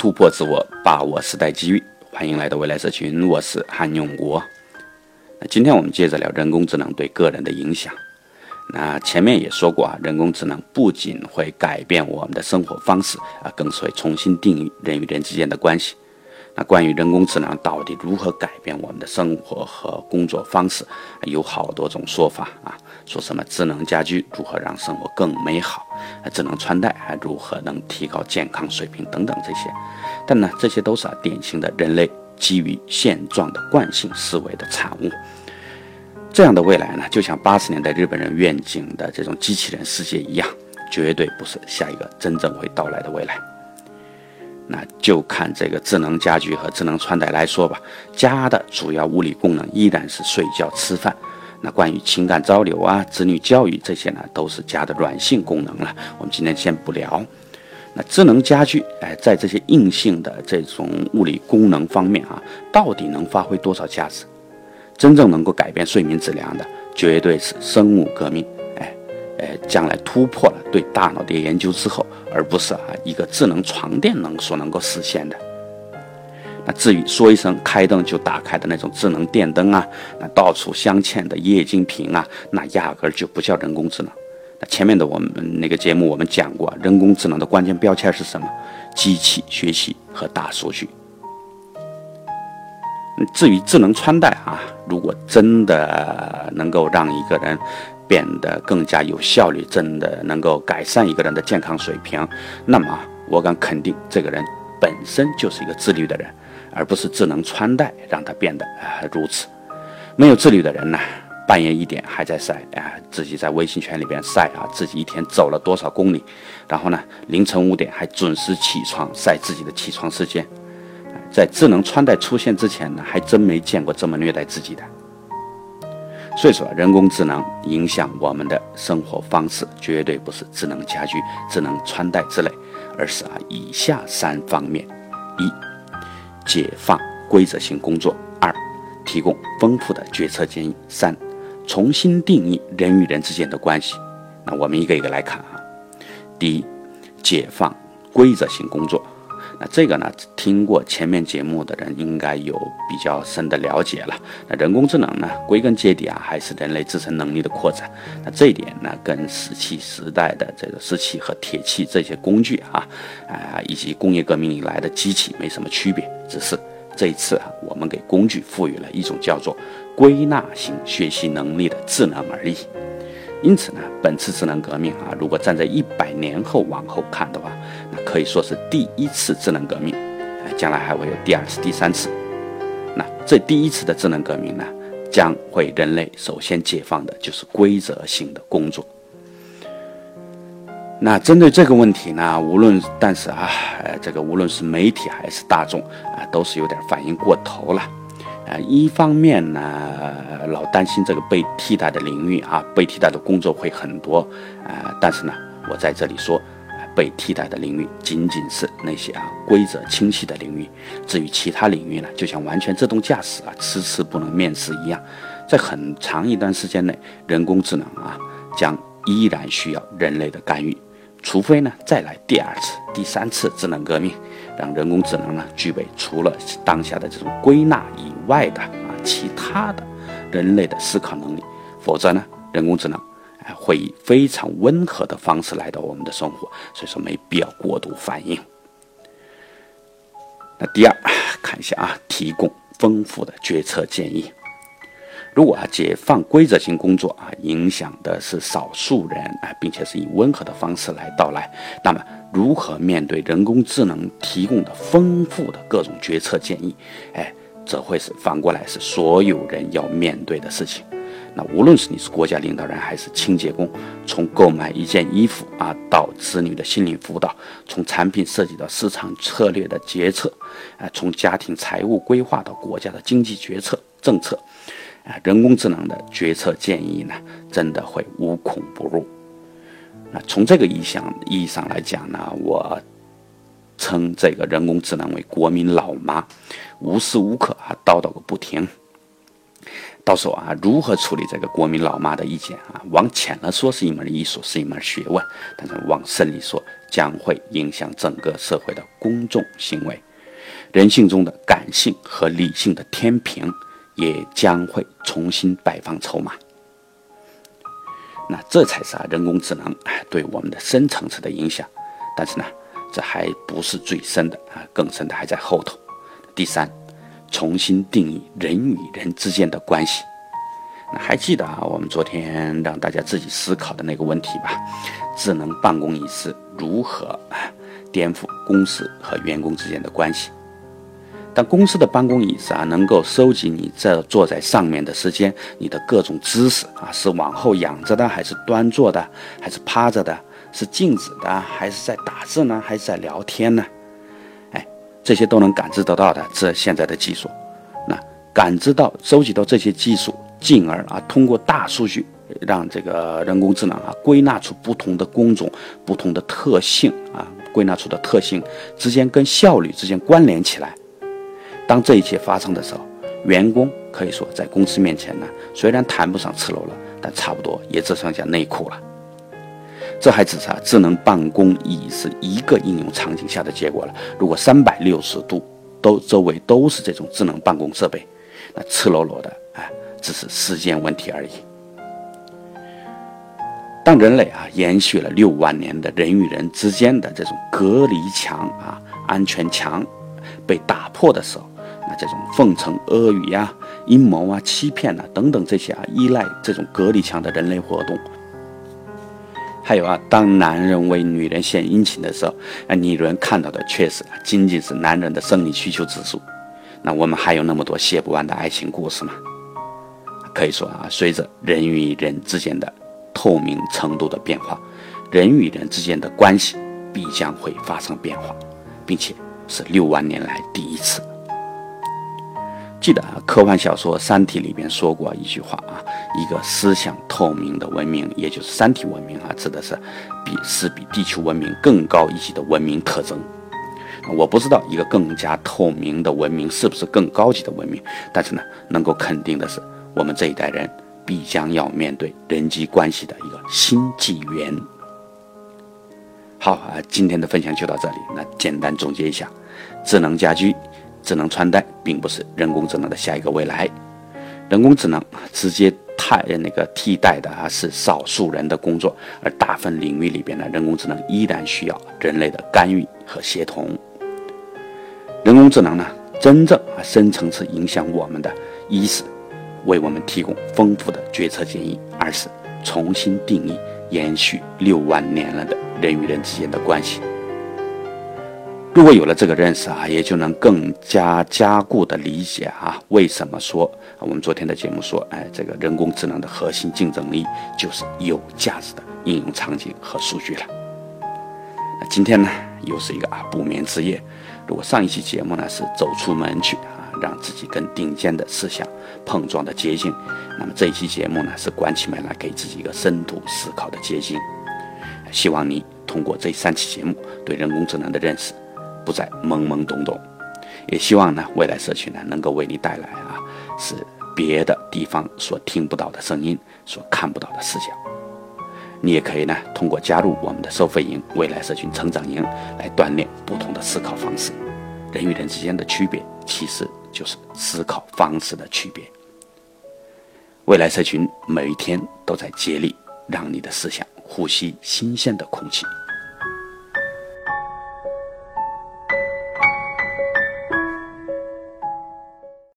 突破自我，把握时代机遇。欢迎来到未来社群，我是韩永国。那今天我们接着聊人工智能对个人的影响。那前面也说过啊，人工智能不仅会改变我们的生活方式啊，更是会重新定义人与人之间的关系。那关于人工智能到底如何改变我们的生活和工作方式，有好多种说法啊。说什么智能家居如何让生活更美好，智能穿戴还如何能提高健康水平等等这些。但呢，这些都是啊典型的人类基于现状的惯性思维的产物。这样的未来呢，就像八十年代日本人愿景的这种机器人世界一样，绝对不是下一个真正会到来的未来。那就看这个智能家居和智能穿戴来说吧，家的主要物理功能依然是睡觉、吃饭。那关于情感交流啊、子女教育这些呢，都是家的软性功能了。我们今天先不聊。那智能家居，哎，在这些硬性的这种物理功能方面啊，到底能发挥多少价值？真正能够改变睡眠质量的，绝对是生物革命。哎，哎，将来突破了对大脑的研究之后，而不是啊一个智能床垫能所能够实现的。那至于说一声开灯就打开的那种智能电灯啊，那到处镶嵌的液晶屏啊，那压根儿就不叫人工智能。那前面的我们那个节目我们讲过，人工智能的关键标签是什么？机器学习和大数据。至于智能穿戴啊，如果真的能够让一个人变得更加有效率，真的能够改善一个人的健康水平，那么我敢肯定，这个人本身就是一个自律的人，而不是智能穿戴让它变得啊如此。没有自律的人呢？半夜一点还在晒啊，自己在微信圈里边晒啊，自己一天走了多少公里，然后呢，凌晨五点还准时起床晒自己的起床时间。在智能穿戴出现之前呢，还真没见过这么虐待自己的。所以说，人工智能影响我们的生活方式，绝对不是智能家居、智能穿戴之类，而是啊以下三方面：一、解放规则性工作；二、提供丰富的决策建议；三。重新定义人与人之间的关系，那我们一个一个来看啊。第一，解放规则性工作，那这个呢，听过前面节目的人应该有比较深的了解了。那人工智能呢，归根结底啊，还是人类自身能力的扩展。那这一点呢，跟石器时代的这个石器和铁器这些工具啊，啊，以及工业革命以来的机器没什么区别，只是。这一次啊，我们给工具赋予了一种叫做归纳型学习能力的智能而已。因此呢，本次智能革命啊，如果站在一百年后往后看的话，那可以说是第一次智能革命。将来还会有第二次、第三次。那这第一次的智能革命呢，将会人类首先解放的就是规则性的工作。那针对这个问题呢，无论但是啊，这个无论是媒体还是大众啊，都是有点反应过头了，啊，一方面呢，老担心这个被替代的领域啊，被替代的工作会很多，啊，但是呢，我在这里说，被替代的领域仅仅是那些啊规则清晰的领域，至于其他领域呢，就像完全自动驾驶啊，迟迟不能面试一样，在很长一段时间内，人工智能啊，将依然需要人类的干预。除非呢，再来第二次、第三次智能革命，让人工智能呢具备除了当下的这种归纳以外的啊其他的人类的思考能力，否则呢，人工智能会以非常温和的方式来到我们的生活，所以说没必要过度反应。那第二，看一下啊，提供丰富的决策建议。如果啊解放规则性工作啊，影响的是少数人啊，并且是以温和的方式来到来，那么如何面对人工智能提供的丰富的各种决策建议？哎，这会是反过来是所有人要面对的事情。那无论是你是国家领导人还是清洁工，从购买一件衣服啊，到子女的心理辅导，从产品设计到市场策略的决策，啊，从家庭财务规划到国家的经济决策政策。啊，人工智能的决策建议呢，真的会无孔不入。那从这个意向意义上来讲呢，我称这个人工智能为国民老妈，无时无刻啊叨叨个不停。到时候啊，如何处理这个国民老妈的意见啊？往浅了说是一门艺术，是一门学问；但是往深里说，将会影响整个社会的公众行为，人性中的感性和理性的天平也将会重新摆放筹码。那这才是啊，人工智能对我们的深层次的影响。但是呢，这还不是最深的啊，更深的还在后头。第三，重新定义人与人之间的关系。那还记得啊，我们昨天让大家自己思考的那个问题吧？智能办公椅是如何颠覆公司和员工之间的关系？但公司的办公椅子啊，能够收集你这坐在上面的时间，你的各种姿势啊，是往后仰着的，还是端坐的，还是趴着的，是静止的，还是在打字呢，还是在聊天呢？哎，这些都能感知得到的，这现在的技术，那感知到、收集到这些技术，进而啊，通过大数据，让这个人工智能啊，归纳出不同的工种、不同的特性啊，归纳出的特性之间跟效率之间关联起来。当这一切发生的时候，员工可以说在公司面前呢，虽然谈不上赤裸了，但差不多也只剩下内裤了。这还只是啊智能办公椅是一个应用场景下的结果了。如果三百六十度都周围都是这种智能办公设备，那赤裸裸的哎，只是时间问题而已。当人类啊延续了六万年的人与人之间的这种隔离墙啊、安全墙被打破的时候，这种奉承阿谀呀、阴谋啊、欺骗呐等等这些啊，依赖这种隔离墙的人类活动，还有啊，当男人为女人献殷勤的时候，啊，女人看到的确实仅仅是男人的生理需求指数。那我们还有那么多写不完的爱情故事吗？可以说啊，随着人与人之间的透明程度的变化，人与人之间的关系必将会发生变化，并且是六万年来第一次。记得啊，科幻小说《三体》里边说过一句话啊，一个思想透明的文明，也就是三体文明啊，指的是比是比地球文明更高一级的文明特征。我不知道一个更加透明的文明是不是更高级的文明，但是呢，能够肯定的是，我们这一代人必将要面对人际关系的一个新纪元。好啊，今天的分享就到这里。那简单总结一下，智能家居。智能穿戴并不是人工智能的下一个未来，人工智能直接替那个替代的啊是少数人的工作，而大部分领域里边呢，人工智能依然需要人类的干预和协同。人工智能呢，真正啊深层次影响我们的，一是为我们提供丰富的决策建议，二是重新定义延续六万年了的人与人之间的关系。如果有了这个认识啊，也就能更加加固的理解啊，为什么说我们昨天的节目说，哎，这个人工智能的核心竞争力就是有价值的应用场景和数据了。那今天呢，又是一个啊不眠之夜。如果上一期节目呢是走出门去啊，让自己跟顶尖的思想碰撞的捷径，那么这一期节目呢是关起门来给自己一个深度思考的捷径。希望你通过这三期节目对人工智能的认识。不再懵懵懂懂，也希望呢，未来社区呢能够为你带来啊，是别的地方所听不到的声音，所看不到的视角。你也可以呢，通过加入我们的收费营——未来社群成长营，来锻炼不同的思考方式。人与人之间的区别，其实就是思考方式的区别。未来社群每一天都在竭力让你的思想呼吸新鲜的空气。